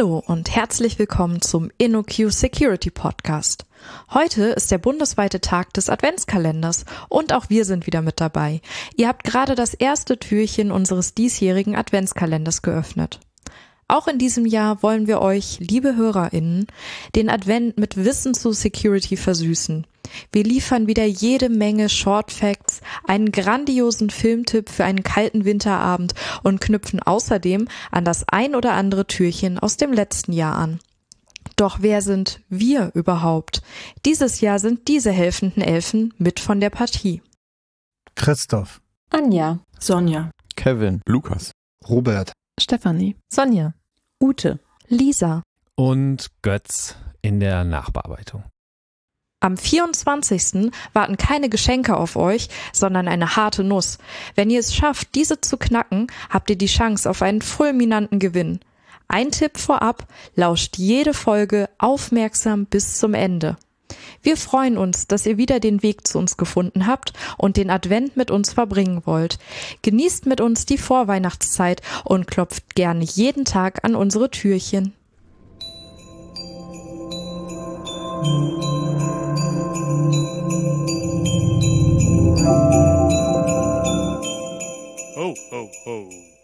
Hallo und herzlich willkommen zum InnoQ Security Podcast. Heute ist der bundesweite Tag des Adventskalenders und auch wir sind wieder mit dabei. Ihr habt gerade das erste Türchen unseres diesjährigen Adventskalenders geöffnet. Auch in diesem Jahr wollen wir euch, liebe HörerInnen, den Advent mit Wissen zu Security versüßen. Wir liefern wieder jede Menge Short Facts, einen grandiosen Filmtipp für einen kalten Winterabend und knüpfen außerdem an das ein oder andere Türchen aus dem letzten Jahr an. Doch wer sind wir überhaupt? Dieses Jahr sind diese helfenden Elfen mit von der Partie. Christoph, Anja, Sonja, Kevin, Lukas, Robert, Stefanie, Sonja, Ute, Lisa. und Götz in der Nachbearbeitung. Am 24. warten keine Geschenke auf euch, sondern eine harte Nuss. Wenn ihr es schafft, diese zu knacken, habt ihr die Chance auf einen fulminanten Gewinn. Ein Tipp vorab, lauscht jede Folge aufmerksam bis zum Ende. Wir freuen uns, dass ihr wieder den Weg zu uns gefunden habt und den Advent mit uns verbringen wollt. Genießt mit uns die Vorweihnachtszeit und klopft gerne jeden Tag an unsere Türchen. ho, ho.